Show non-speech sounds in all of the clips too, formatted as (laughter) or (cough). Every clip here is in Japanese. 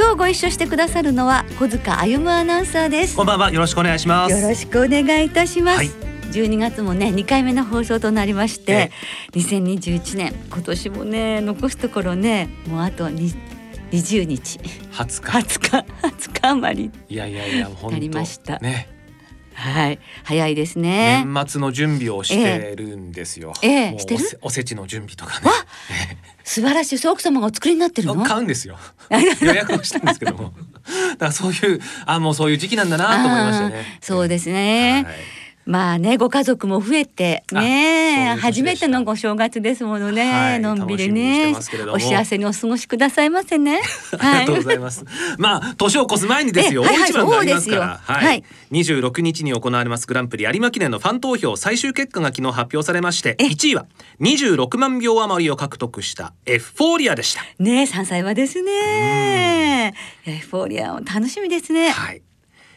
今日ご一緒してくださるのは小塚歩アナウンサーです。こんばんは。よろしくお願いします。よろしくお願いいたします、はい。12月もね2回目の放送となりましてえ、2021年今年もね残すところねもうあとに20日。20日。20日。20日余りいやいやいや本当。なりました。ねはい。早いですね。年末の準備をしてるんですよ、ええ。してる？おせちの準備とかね。素晴らしい。そう奥様がお作りになってるの？買うんですよ。予約をしたんですけども。だからそういうあもうそういう時期なんだなと思いましたね。そうですね、はいまあねご家族も増えてね初めてのご正月ですものね、はいのんびりねお幸せにお過ごしくださいませね (laughs) ありがとうございます。まあ年を越す前にですよ。えはいはい大一番がありますから。はい。はい26日に行われますグランプリ有馬記念のファン投票最終結果が昨日発表されまして、え1位は26万票余りを獲得したエフフォーリアでした。ね三歳はですねエフフォーリアも楽しみですねはい。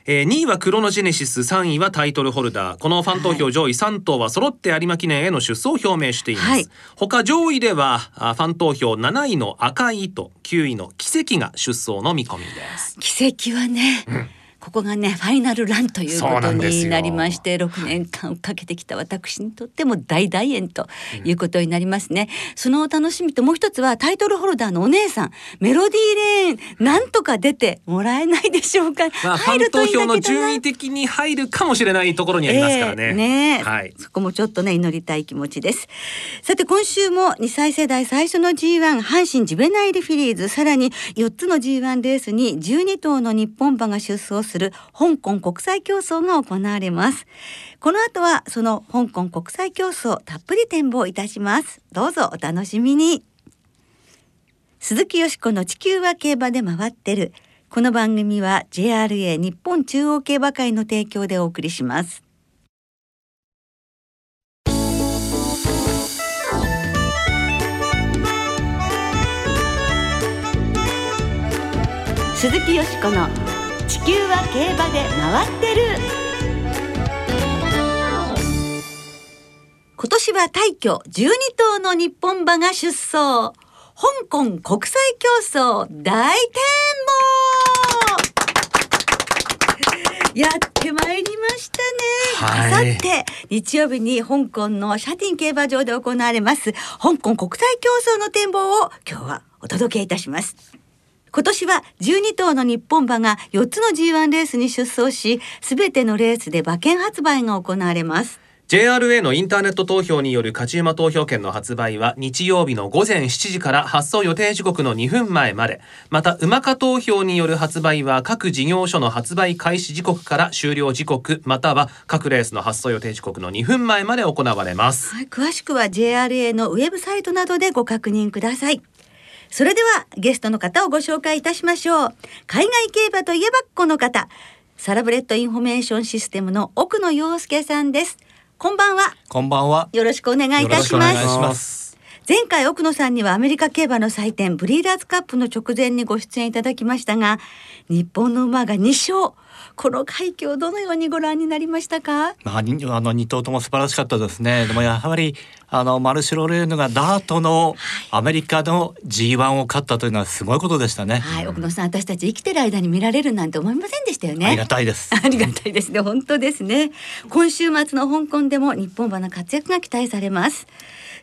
えー、2位はクロノジェネシス3位はタイトルホルダー。このファン投票上位3頭は揃って有馬記念への出走を表明しています、はい。他上位ではあファン投票7位の赤い糸9位の奇跡が出走の見込みです。奇跡はね、ここがねファイナルランということになりまして6年間かけてきた私にとっても大大演ということになりますね、そのお楽しみともう一つはタイトルホルダーのお姉さんメロディーレーンなんとか出てもらえないでしょうか、まあ、入るといいんだけどな票の順位的に入るかもしれないところにありますからね。ええねえはい。そこもちょっとね祈りたい気持ちです。さて今週も2歳世代最初の G1 阪神ジュベナイルフィリーズさらに4つの G1 レースに12頭の日本馬が出走するする香港国際競争が行われます。この後はその香港国際競争たっぷり展望いたします。どうぞお楽しみに。鈴木よしこの地球は競馬で回ってる。この番組は JRA 日本中央競馬会の提供でお送りします。鈴木よしこの地球は競馬で回ってる今年は大挙12頭の日本馬が出走香港国際競争大展望やってまいりましたね。はいあさって日曜日に香港のシャティン競馬場で行われます香港国際競争の展望を今日はお届けいたします。今年は12頭の日本馬が4つの G1 レースに出走し、すべてのレースで馬券発売が行われます。JRA のインターネット投票による勝ち馬投票券の発売は日曜日の午前7時から発送予定時刻の2分前までまた馬化投票による発売は各事業所の発売開始時刻から終了時刻または各レースの発送予定時刻の2分前まで行われますはい、詳しくは JRA のウェブサイトなどでご確認ください。それではゲストの方をご紹介いたしましょう。海外競馬といえばこの方。サラブレッドインフォメーションシステムの奥野陽介さんです。こんばんは。こんばんは。よろしくお願いいたしよろます。前回奥野さんにはアメリカ競馬の祭典ブリーダーズカップの直前にご出演いただきましたが日本の馬が2勝。この快挙をどのようにご覧になりましたか？まあ、にあの二頭とも素晴らしかったですね。でもやはりあのマルシロレーヌがダートのアメリカの G1 を勝ったというのはすごいことでしたね。はい。奥野さん私たち生きてる間に見られるなんて思いませんでしたよね。ありがたいです。(laughs) ありがたいですね。本当ですね。今週末の香港でも日本馬の活躍が期待されます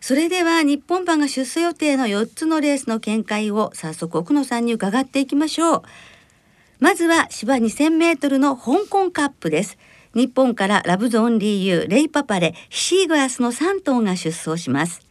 それでは日本馬が出走予定の4つのレースの見解を早速奥野さんに伺っていきましょう。まずは芝2000メートルの香港カップです。日本からラブゾーンリーユー、レイパパレ、ヒシーグラスの3頭が出走します。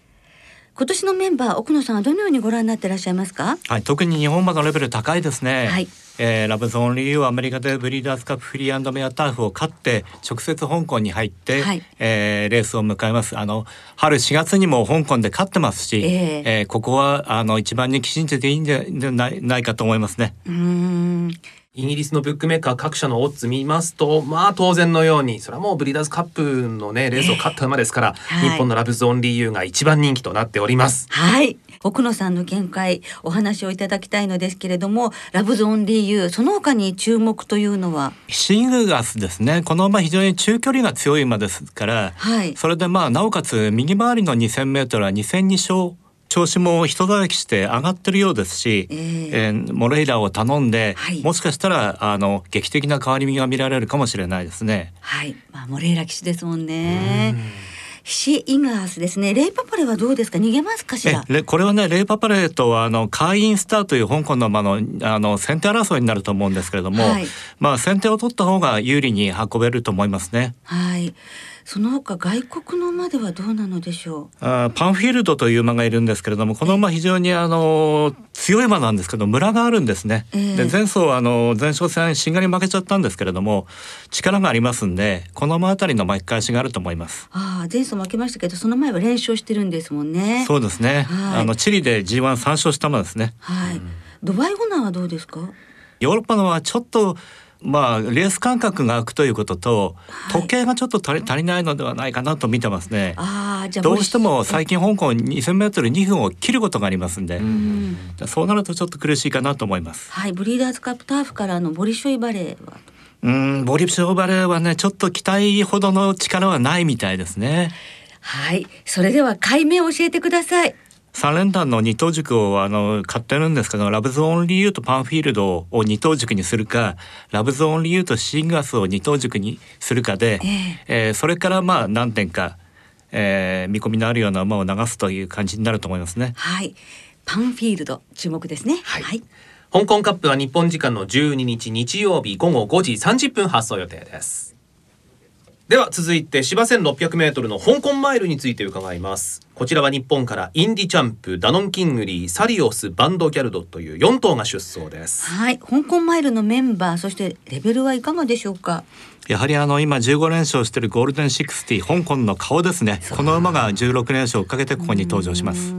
今年のメンバー奥野さんはどのようにご覧になっていらっしゃいますか？はい、特に日本馬のレベル高いですね。はい。えーラブゾーンリーはアメリカでブリーダーズカップフリーメアターフを勝って直接香港に入って、はい。えーレースを迎えます。あの春4月にも香港で勝ってますし、ええ。えーここはあの一番にきちんとでいいんじゃないないかと思いますね。うーんイギリスのブックメーカー各社のオッズ見ますとまあ当然のようにそれはもうブリーダーズカップのねレースを勝った馬ですから、はい。日本のラブズオンリーユーが一番人気となっております。はい。奥野さんの見解お話をいただきたいのですけれどもラブゾーン DU その他に注目というのは？シングガスですねこの馬非常に中距離が強い馬ですから、はい。それでまあなおかつ右回りの 2,000m は2戦2勝調子も人だきして上がってるようですし、えーえーモレイラを頼んで、はい。もしかしたらあの劇的な変わり身が見られるかもしれないですね。はい。まあモレイラ騎士ですもんね。シイガースですね。レイパパレはどうですか？逃げますかしえらレこれはねレイパパレーとあのカーインスターという香港の馬のあの先手争いになると思うんですけれども、はい。まあ先手を取った方が有利に運べると思いますね。はいその他外国の馬ではどうなのでしょあーパンフィールドという馬がいるんですけれどもこの馬非常にあの強い馬なんですけどムラがあるんですね。ええで前走あの前哨戦しんがり負けちゃったんですけれども力がありますんでこの馬あたりの巻き返しがあると思います。うああ前走負けましたけどその前は連勝してるんですもんねそうですね。はいあのチリで G1 三勝した馬ですね。はいドバイオナーはどうですか？ヨーロッパのはちょっとまあレース間隔が空くということと、はい時計がちょっと足り足りないのではないかなと見てますね。ああじゃあどうしても最近近香港 2000m2 分を切ることがありますんで、うんそうなるとちょっと苦しいかなと思います。はいブリーダーズカップターフからのボリショイバレーは？うん、ボリプショーバレーはねちょっと期待ほどの力はないみたいですね。はいそれでは解明を教えてください三連単の二等軸をあの買ってるんですけどラブズオンリーユーとパンフィールドを二等軸にするかラブズオンリーユーとシンガスを二等軸にするかで、えーそれからまあ何点か、えー見込みのあるような馬を流すという感じになると思いますね。はい。パンフィールド注目ですね。はい。はい、香港カップは日本時間の12日日曜日午後5時30分発送予定ですでは続いて芝 1600m の香港マイルについて伺います。こちらは日本からインディチャンプダノンキングリーサリオスバンドギャルドという4頭が出走です。はい、香港マイルのメンバーそしてレベルはいかがでしょうか？やはりあの今15連勝してるゴールデンシックスティ香港の顔ですね。この馬が16連勝をかけてここに登場します。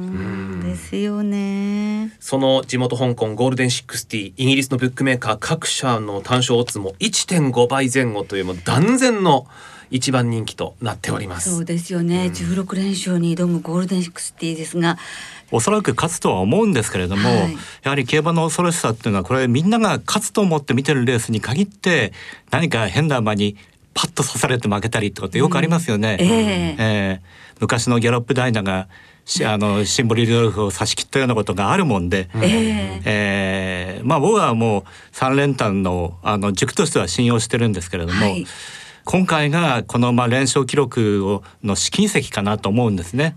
うんですよね。その地元香港ゴールデンシックスティイギリスのブックメーカー各社の単勝オッズも1.5倍前後というもう断然の一番人気となっております。そうですよね、16連勝に挑むゴールデンシックスティですが。おそらく勝つとは思うんですけれども、はい。やはり競馬の恐ろしさっていうのはこれみんなが勝つと思って見てるレースに限って何か変な馬にパッと刺されて負けたりってことよくありますよね。ええ。えー昔のギャロップダイナがしあのシンボリルドルフを差し切ったようなことがあるもんで。えええーまあ僕はもう三連単のあの軸としては信用してるんですけれども、はい今回がこのまあ連勝記録をの試金石かなと思うんですね。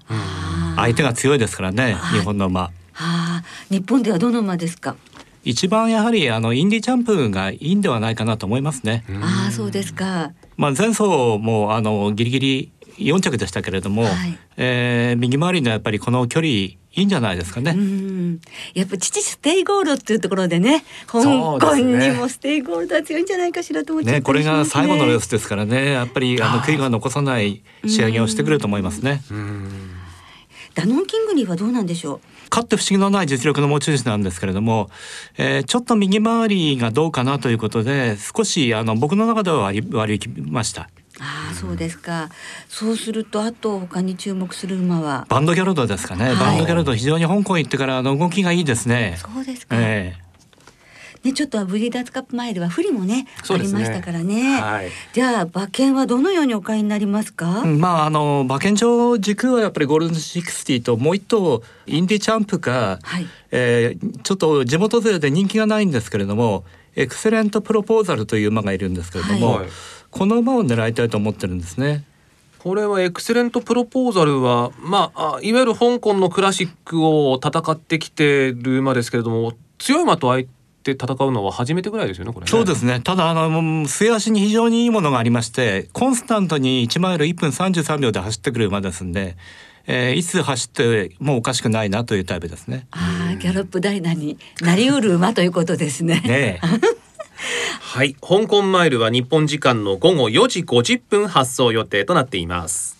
相手が強いですからね、はい日本の馬。はあ日本ではどの馬ですか、一番やはりあのインディチャンプがいいんではないかなと思いますね。ああそうですかまあ前走もあのギリギリ4着でしたけれども、はい。えー右回りのやっぱりこの距離いいんじゃないですかうね。ん。やっぱ父ステイゴールドっていうところでね香港にもステイゴールドは強いんじゃないかしらと思っちゃったね、これが最後のレーススですからね。やっぱりあの悔いが残さない仕上げをしてくれると思いますね。ダノンキングリーはどうなんでしょう？勝って不思議のない実力の持ち主なんですけれども、えーちょっと右回りがどうかなということで少しあの僕の中では割り割り切りました。ああそうですか。そうするとあと他に注目する馬は？バンドギャルドですかね、はい。バンドギャルド非常に香港行ってからあの動きがいいですね。そうですか、えねちょっとブリーダーズカップマイルは不利もねね。ありましたからね、はい。じゃあ馬券はどのようにお買いになりますか、えまああの馬券上軸はやっぱりゴールデンシックスティともう一頭インディチャンプか、はい。えーちょっと地元勢で人気がないんですけれどもエクセレントプロポーザルという馬がいるんですけれども、はいこの馬を狙いたいと思ってるんですね。これはエクセレントプロポーザルはまああいわゆる香港のクラシックを戦ってきてる馬ですけれども強い馬と相手戦うのは初めてぐらいですよねこれねそうですねただあの末脚に非常にいいものがありましてコンスタントに1マイル1分33秒で走ってくる馬ですんで、えーいつ走ってもおかしくないなというタイプですね。ああギャロップダイナになりうる馬ということですね。ねえ (laughs) はい。香港マイルは日本時間の午後4時50分発走予定となっています。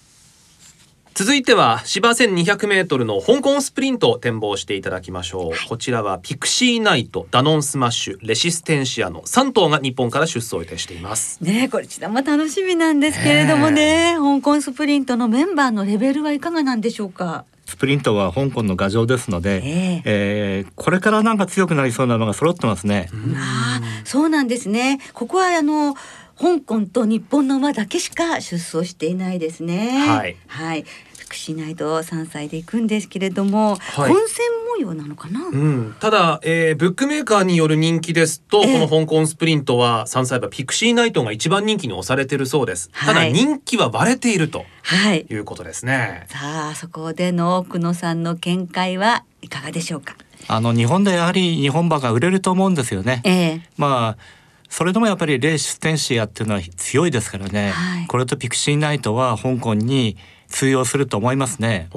続いては芝 1200m の香港スプリントを展望していただきましょう、はい、こちらはピクシーナイトダノンスマッシュレシステンシアの3頭が日本から出走予定しています。ねこちらも楽しみなんですけれどもね。香港スプリントのメンバーのレベルはいかがなんでしょうか？スプリントは香港の牙城ですので、えー、えー、これからなんか強くなりそうなのが揃ってますね。あそうなんですね。ここはあの香港と日本の馬だけしか出走していないですね。はい。はい。福祉内と3歳で行くんですけれども、はい、混戦模様なのかな、うん、ただ、えー、ブックメーカーによる人気ですと、えー、この香港スプリントは3歳馬ピクシーナイトが一番人気に押されているそうです、はい、ただ人気は割れているとい。うことですね、さあそこでの奥野さんの見解はいかがでしょうか？あの日本でやはり日本馬が売れると思うんですよね、えー、まあそれでもやっぱりレイシステンシアっていうのは強いですからね、はい、これとピクシーナイトは香港に通用すると思いますね。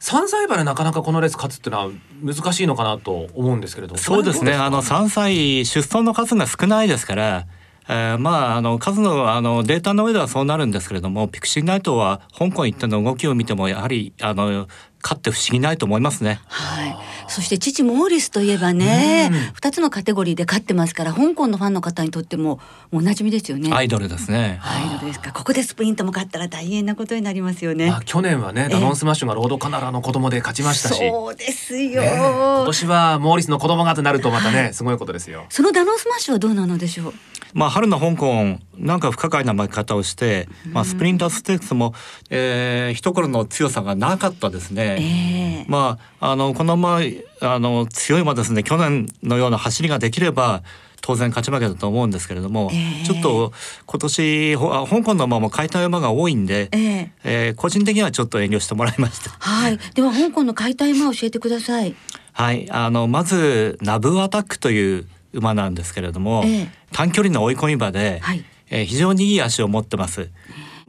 三歳馬でなかなかこのレース勝つっていうのは難しいのかなと思うんですけれども。そうですね。あの三歳出走の数が少ないですから。えー、まああの数のあのデータの上ではそうなるんですけれどもピクシーナイトは香港行っての動きを見てもやはりあの勝って不思議ないと思いますね。はい。そして父モーリスといえばね、二、つのカテゴリーで勝ってますから香港のファンの方にとってもおなじみですよね。アイドルですね。アイドルですか。ここでスプリントも勝ったら大変なことになりますよね。去年はね、ダノンスマッシュがロードカナロアの子供で勝ちましたし。そうですよ、ね、今年はモーリスの子供がとなるとまたね、すごいことですよ。そのダノンスマッシュはどうなのでしょう？まあ、春の香港なんか不可解な負け方をして、まあ、スプリンターステークスも、えー、一頃の強さがなかったですね。えー、まあ、あのこのままあの強い馬ですね。去年のような走りができれば当然勝ち負けだと思うんですけれども、えー、ちょっと今年香港の馬も買いたい馬が多いんで、えー、えー、個人的にはちょっと遠慮してもらいました。はい、では香港の買いたい馬教えてください。はい、あのまずナブアタックという馬なんですけれども、えー、短距離の追い込み馬で、はい、えー、非常にいい足を持ってます。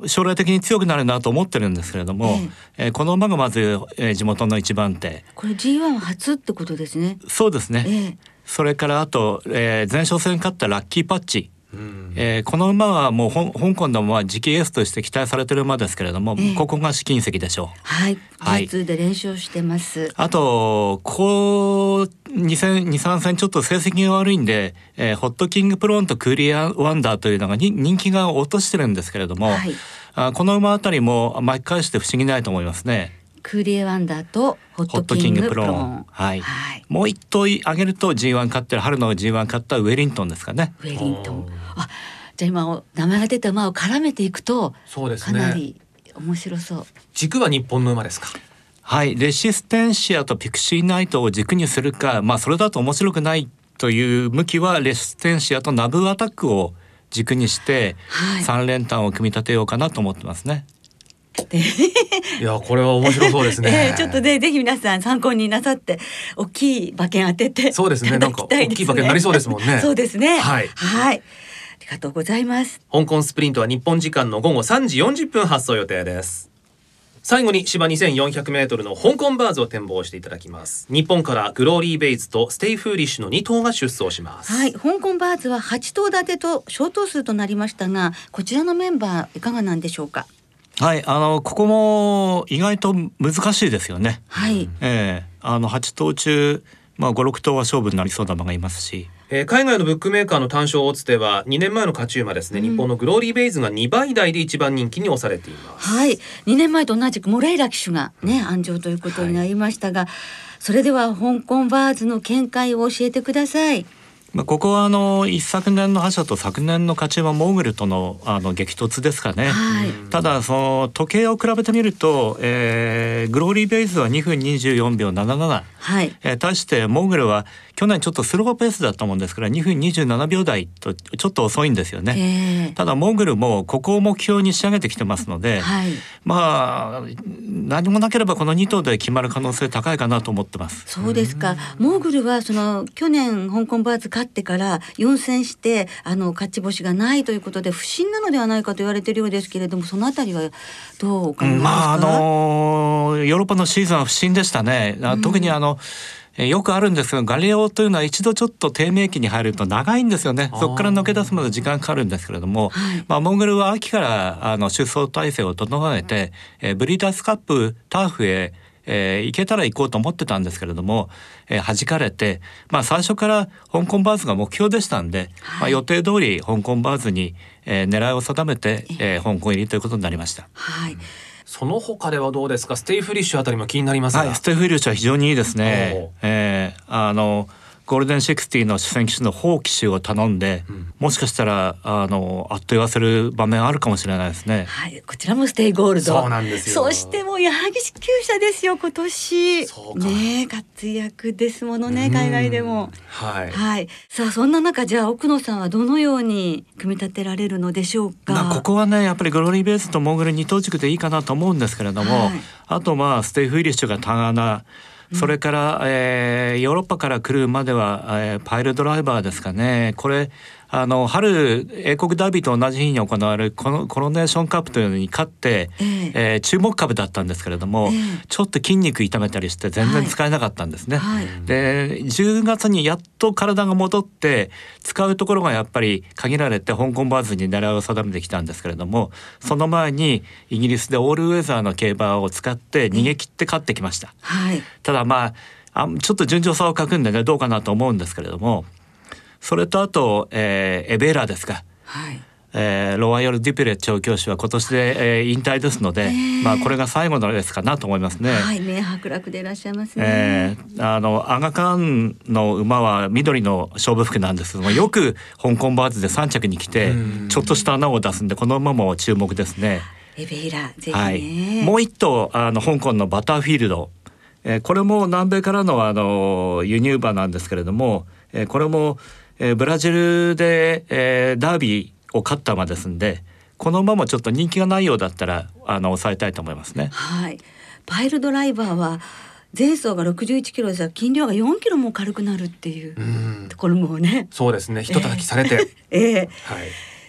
将来的に強くなるなと思ってるんですけれども、えー、えー、この馬がまず、えー、地元の一番手。これ G1 初ってことですね。そうですね、えー、それからあと、えー、前哨戦勝ったラッキーパッチえー、この馬はもう香港のまあ次期エースとして期待されてる馬ですけれども、えー、ここが試金石でしょう。はい、はい、で練習してます。あとこう二戦二三戦ちょっと成績が悪いんで、えー、ホットキングプロンとクーリアワンダーというのがに人気が落としてるんですけれども、はい、あこの馬あたりも巻き返して不思議ないと思いますね。クーリエワンダーとホットキングプローン。はい。はい、もう一頭あげると G1 勝ってる春の G1 勝ったウェリントンですかね。ウェリントン。あ、じゃあ今名前が出た馬を絡めていくと、そうですね。かなり面白そう。軸は日本の馬ですか？はい、レシステンシアとピクシーナイトを軸にするか、まあそれだと面白くないという向きはレシステンシアとナブアタックを軸にして三連単を組み立てようかなと思ってますね。いやこれは面白そうですね、(laughs) えー、ちょっとねぜひ皆さん参考になさって大きい馬券当ててそうですね。なんか大きい馬券なりそうですもんね。そうですね。はい。はい。ありがとうございます。香港スプリントは日本時間の午後3時40分発走予定です。最後に芝2400メートルの香港ヴァーズを展望していただきます。日本からグローリーヴェイズとステイフーリッシュの2頭が出走します。はい。香港ヴァーズは8頭立てと小頭数となりましたがこちらのメンバーいかがなんでしょうか？はい、あのここも意外と難しいですよね。はい。ええー、あの八頭中まあ五六頭は勝負になりそうな馬がいますし。えー、海外のブックメーカーの単勝オッズでは2年前の勝ち馬ですね、うん、日本のグローリーベイズが2倍台で一番人気に押されています。はい。2年前と同じくモレイラ騎手がね、うん、安城ということになりましたが、はい、それでは香港バーズの見解を教えてくださいまあ、ここはあの一昨年の覇者と昨年の勝ち馬モーグルとのあの激突ですかね、はい、ただその時計を比べてみると、えー、グローリーベイズは2分24秒77、はい。えー、対してモーグルは去年ちょっとスローペースだったもんですから2分27秒台とちょっと遅いんですよね、えー、ただモーグルもここを目標に仕上げてきてますので、はい、まあ何もなければこの2頭で決まる可能性高いかなと思ってます。そうですか。モーグルはその去年香港バーツ勝ってから4戦してあの勝ち星がないということで不振なのではないかと言われているようですけれどもそのあたりはどうお考えですか、まああのヨーロッパのシーズンは不振でしたね。あ特にあの、えよくあるんですけどガリオというのは一度ちょっと低迷期に入ると長いんですよね。そこから抜け出すまで時間かかるんですけれども、はい。まあ、モンゴルは秋からあの出走体制を整えて、えーブリーダースカップターフへえー行けたら行こうと思ってたんですけれども、えー弾かれて、まあ、最初から香港バーズが目標でしたんで、まあ、予定通り香港バーズに、えー狙いを定めて、えー香港入りということになりました。はいその他ではどうですか？ステイフーリッシュあたりも気になりますが、はい、ステフィリューチは非常にいいですね。えーあのゴールデンシックスティの主戦騎手のホー騎手を頼んで、もしかしたらあのあっと言わせる場面あるかもしれないですね。はい、こちらもステイゴールド。そうなんですよそしてもう矢作厩舎ですよ今年。そうかねえ活躍ですものね海外でも。はい、はい。さあそんな中じゃあ奥野さんはどのように組み立てられるのでしょうか？まあここはねやっぱりグローリーヴェイズとモーグル二頭軸でいいかなと思うんですけれども、はいあとまあステイフーリッシュがタガナそれから、えーヨーロッパから来るまでは、えーパイルドライバーですかね。これあの春英国ダービーと同じ日に行われるこのコロネーションカップというのに勝って、えええー注目株だったんですけれども、ええちょっと筋肉痛めたりして全然使えなかったんですね。はいで10月にやっと体が戻って使うところがやっぱり限られて香港バーズに狙いを定めてきたんですけれどもその前にイギリスでオールウェザーの競馬を使って逃げ切って勝ってきました。はい。ただまああちょっと順調さを欠くんでねどうかなと思うんですけれどもそれとあと、えーエベーラですか。はい。えーロワイヤル・デュピレ調教師は今年で、えー引退ですので、ええまあこれが最後のレースかなと思いますね。はい、名伯楽でいらっしゃいますね。えーあのアガカンの馬は緑の勝負服なんですけどもよく香港バーズで3着に来てうんちょっとした穴を出すんでこの馬も注目ですね。エベイラぜひね。はい、もう一頭あの香港のバターフィールド、えーこれも南米からのあの輸入馬なんですけれども、えーこれも、えーブラジルで、えーダービーを勝った馬ですんでこの馬もちょっと人気がないようだったらあの抑えたいと思いますね。はい。パイルドライバーは前走が61キロですが斤量が4キロも軽くなるっていううんところもね。そうですねひとたたきされて、(laughs) ええはい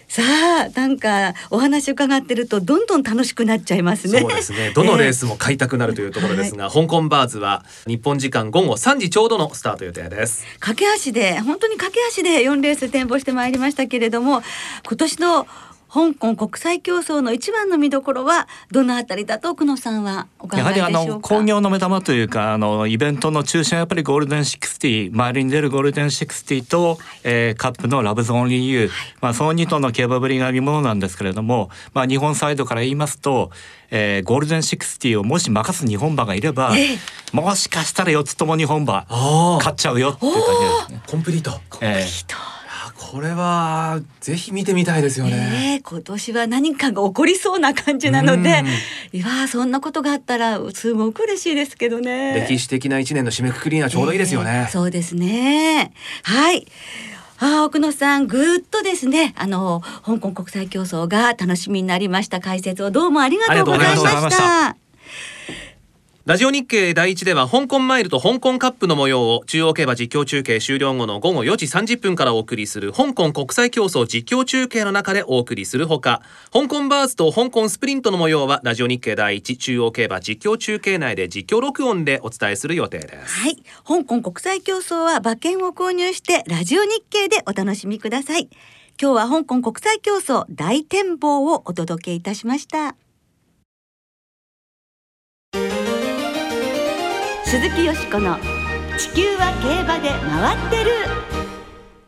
さあなんかお話伺ってるとどんどん楽しくなっちゃいますね。そうですね。どのレースも買いたくなるというところですが、香港バーズは日本時間午後3時ちょうどのスタート予定です。駆け足で本当に駆け足で4レース展望してまいりましたけれども今年の香港国際競争の一番の見どころはどのあたりだと奥野さんはお考えやはりあでしょうか？の興行の目玉というかあのイベントの中心はやっぱりゴールデン60周りに出るゴールデン60と、えーカップのラブゾーンリーユー、まあ、その2頭の競馬ぶりが見ものなんですけれども、まあ、日本サイドから言いますと、えーゴールデン60をもし任す日本馬がいれば、ええ。もしかしたら4つとも日本馬あ勝っちゃうよっていう感じですね。コンプリート。ええ。人あこれはぜひ見てみたいですよね。ええ今年は何かが起こりそうな感じなので、いやーそんなことがあったらすごく嬉しいですけどね。歴史的な一年の締めくくりにはちょうどいいですよえねー。そうですね。はい。あー奥野さんぐーっとですねあの香港国際競争が楽しみになりました解説をどうもありがとうございましたラジオ日経第一では香港マイルと香港カップの模様を中央競馬実況中継終了後の午後4時30分からお送りする香港国際競争実況中継の中でお送りするほか香港バーズと香港スプリントの模様はラジオ日経第一中央競馬実況中継内で実況録音でお伝えする予定です。はい。香港国際競争は馬券を購入してラジオ日経でお楽しみください。今日は香港国際競争大展望をお届けいたしました。鈴木よしこの地球は競馬で回ってる。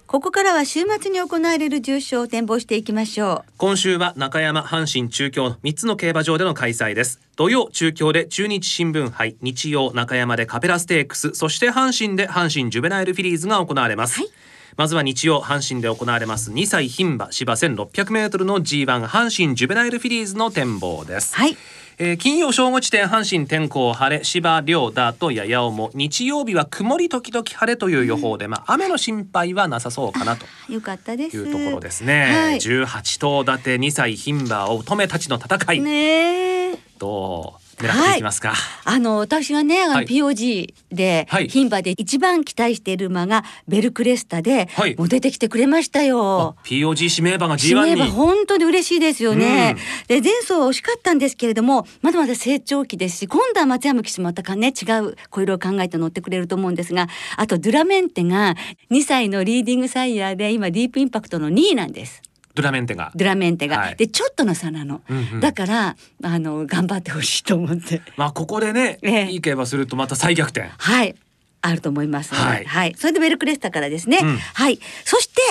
ここからは週末に行われる重賞を展望していきましょう。今週は中山阪神中京の3つの競馬場での開催です。土曜中京で中日新聞杯日曜中山でカペラステークスそして阪神で阪神ジュベナイルフィリーズが行われます、はい。まずは日曜阪神で行われます2歳牝馬芝 1600m の G1 阪神ジュベナイルフィリーズの展望です、はいえー金曜正午時点阪神天候晴れ芝涼ダートや八尾も。日曜日は曇り時々晴れという予報で、まあ雨の心配はなさそうかなと。よかったです。いうところですね、はい。18頭立て2歳牝馬を乙女たちの戦い、ねえ。どう？狙っていきますか、あの私はね、あのはい。POG ではい。牝馬で一番期待している馬がベルクレスタで、はい。もう出てきてくれましたよ。POG 指名馬が指 G1 名馬に。本当に嬉しいですよね。で前走は惜しかったんですけれどもまだまだ成長期ですし今度は松山騎手もまたかね違う小色を考えて乗ってくれると思うんですがあとドゥラメンテが2歳のリーディングサイヤーで今ディープインパクトの2位なんです。ドゥラメンテが。ドゥラメンテが、はい。でちょっとの差なの、うんうん。だからあの頑張ってほしいと思って。(laughs) まあここでね、ええ。いい競馬するとまた再逆転。はい。あると思います。ので、はい。はい、それでベルクレスタからですね、うん。はい。そして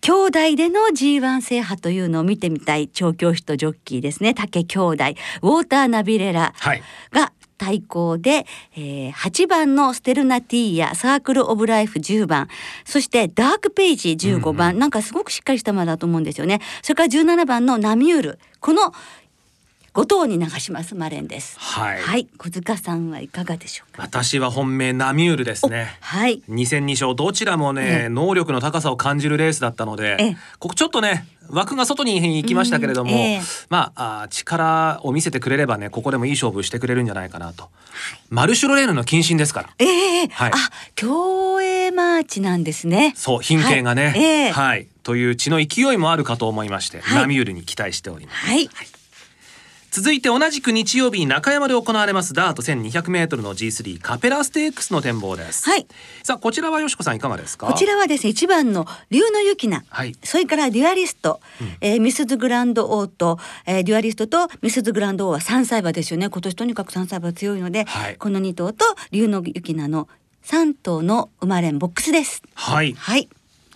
兄弟での G1 制覇というのを見てみたい調教師とジョッキーですね。竹兄弟。ウォーターナビレラはい。が対抗で、えー、8番のステルナティーヤサークル・オブ・ライフ10番そしてダーク・ペイジ15番、なんかすごくしっかりした馬だと思うんですよね。それから17番のナミュールこの5頭に流しますマレンです。はい、はい。小塚さんはいかがでしょうか？私は本命ナミュールですね。はい。2戦2勝どちらもね、ええ。能力の高さを感じるレースだったので、ええ。ここちょっとね枠が外に行きましたけれども、うんええ。まあ力を見せてくれればねここでもいい勝負してくれるんじゃないかなと、マルシュロレーヌの近親ですから。ええはい。あ競泳マーチなんですね。そう牝系がね、はい。ええ。はい。という血の勢いもあるかと思いまして、はい。ナミュールに期待しております。はい続いて同じく日曜日に中山で行われますダート 1200m の G3 カペラステークスの展望です、はい。さあこちらはよしこさんいかがですか？こちらはですね一番のリュウノユキナ、はい。それからデュアリスト、えーミスズグランドオーと、えーデュアリストとミスズグランド王は3歳馬ですよね。今年とにかく3歳馬強いので、はい。この2頭とリュウノユキナの3頭の生まれんボックスです。はい。はい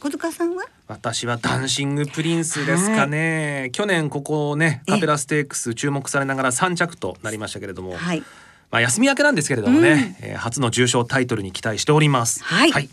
小塚さんは？私はダンシングプリンスですかね、去年ここねええ。カペラステークス注目されながら3着となりましたけれども、はい。まあ休み明けなんですけれどもね、えー初の重賞タイトルに期待しております。はい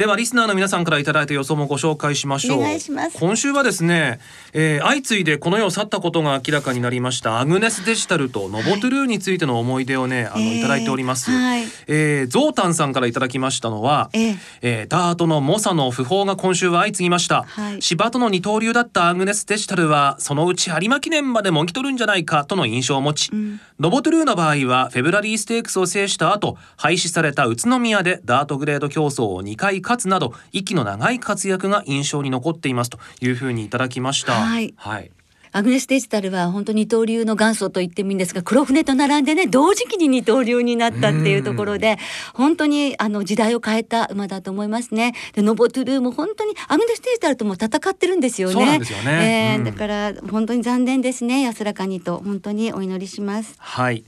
ではリスナーの皆さんからいただいた予想もご紹介しましょう。お願いします。今週はですね、えー相次いでこの世を去ったことが明らかになりましたアグネスデジタルとノボトゥルーについての思い出をね、あのえーいただいております、はい。えーゾウタンさんからいただきましたのは、えええーダートの猛者の訃報が今週は相次ぎました、はい。芝との二刀流だったアグネスデジタルはそのうち有馬記念までもぎ取るんじゃないかとの印象を持ち、ノボトゥルーの場合はフェブラリーステークスを制した後廃止された宇都宮でダートグレード競争を2回勝つなど息の長い活躍が印象に残っていますというふうにいただきました。はい。はい、アグネスデジタルは本当に二刀流の元祖と言ってもいいんですが黒船と並んでね同時期に二刀流になったっていうところで本当にあの時代を変えた馬だと思いますね。でノボトゥルーも本当にアグネスデジタルとも戦ってるんですよね。そえーだから本当に残念ですね。安らかにと本当にお祈りします。はい、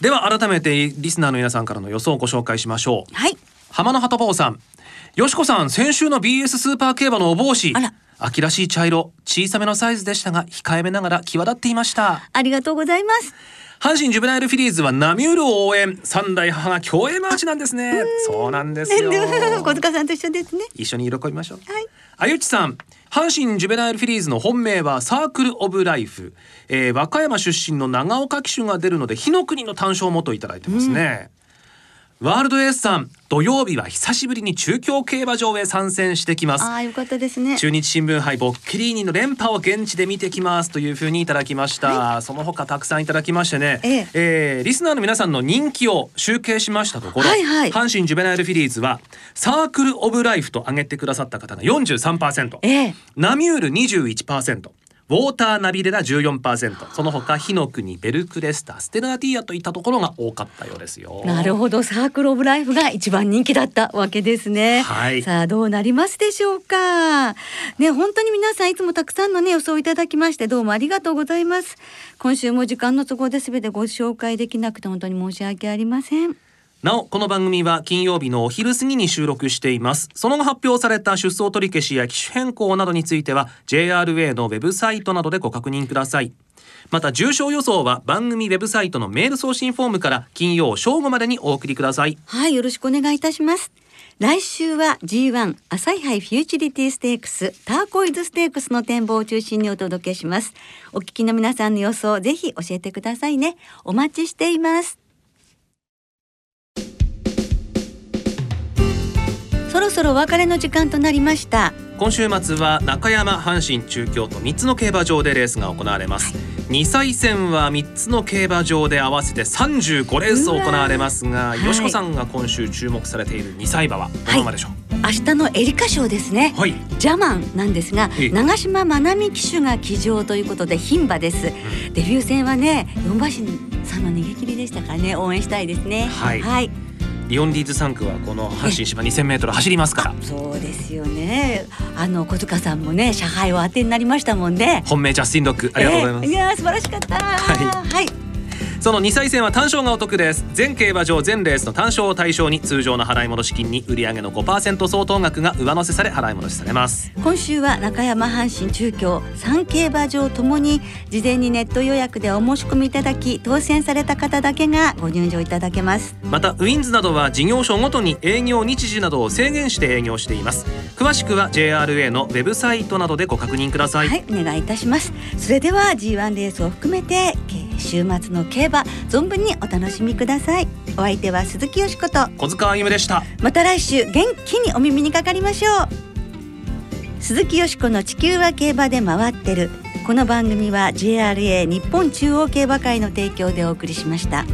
では改めてリスナーの皆さんからの予想をご紹介しましょう。はい。浜野鳩坊さんよしこさん先週の BS スーパー競馬のお帽子。あら。秋らしい茶色小さめのサイズでしたが控えめながら際立っていました。ありがとうございます。阪神ジュベナイルフィリーズはナミュールを応援三代母が競泳マーチなんですね。そうなんですよ。(laughs) 小塚さんと一緒ですね。一緒に喜びましょう。はい。あゆちさん阪神ジュベナイルフィリーズの本命はサークルオブライフ、えー、和歌山出身の長岡騎手が出るのでヒノクニの単勝もといただいてますね、ワールドエースさん土曜日は久しぶりに中京競馬場へ参戦してきます。ああよかったですね。中日新聞杯ボッケリーニの連覇を現地で見てきますというふうにいただきました、その他たくさんいただきましてね、ええ。えーリスナーの皆さんの人気を集計しましたところ、はいはい。阪神ジュベナイルフィリーズはサークルオブライフと挙げてくださった方が43%、ええナミュール21%ウォーターナビレラ14%その他火の国ベルクレスタステラティアといったところが多かったようですよなるほどサークルオブライフが一番人気だったわけですね。はいさあどうなりますでしょうか。ね本当に皆さんいつもたくさんのね予想をいただきましてどうもありがとうございます。今週も時間の都合で全てご紹介できなくて本当に申し訳ありません。なおこの番組は金曜日のお昼過ぎに収録していますその後発表された出走取り消しや機種変更などについては JRA のウェブサイトなどでご確認くださいまた重賞予想は番組ウェブサイトのメール送信フォームから金曜正午までにお送りくださいはいよろしくお願いいたします。来週は G1 朝日杯フューチュリティステークスターコイズステークスの展望を中心にお届けします。お聞きの皆さんの予想ぜひ教えてくださいね。お待ちしています。そろそろお別れの時間となりました。今週末は中山阪神中京と3つの競馬場でレースが行われます。2歳戦は3つの競馬場で合わせて35レース行われますが、よしこさんが今週注目されている2歳馬はどの馬でしょう、明日のエリカ賞ですね、はい、ジャマンなんですがええ。長島まなみ騎手が騎乗ということで牝馬です、デビュー戦はね4馬身さんの逃げ切りでしたからね応援したいですね。はい。はい、リオンディーズ3区はこの阪神芝 2000m 走りますから。そうですよね。あの小塚さんもね車配を当てになりましたもんね。本命ジャスティンドッグありがとうございます、ええ。いやー素晴らしかった。ははいその2歳戦は単勝がお得です。全競馬場全レースの単勝を対象に通常の払い戻し金に売上の5%相当額が上乗せされ払い戻しされます。今週は中山阪神中京三競馬場ともに事前にネット予約でお申し込みいただき当選された方だけがご入場いただけます。またウィンズなどは事業所ごとに営業日時などを制限して営業しています。詳しくは JRA のウェブサイトなどでご確認ください、はい、お願いいたします。それでは G1 レースを含めてけ週末の競馬存分にお楽しみください。お相手は鈴木よしこと。小塚あゆむでした。また来週元気にお耳にかかりましょう。鈴木よしこの地球は競馬で回ってる。この番組は JRA 日本中央競馬会の提供でお送りしました。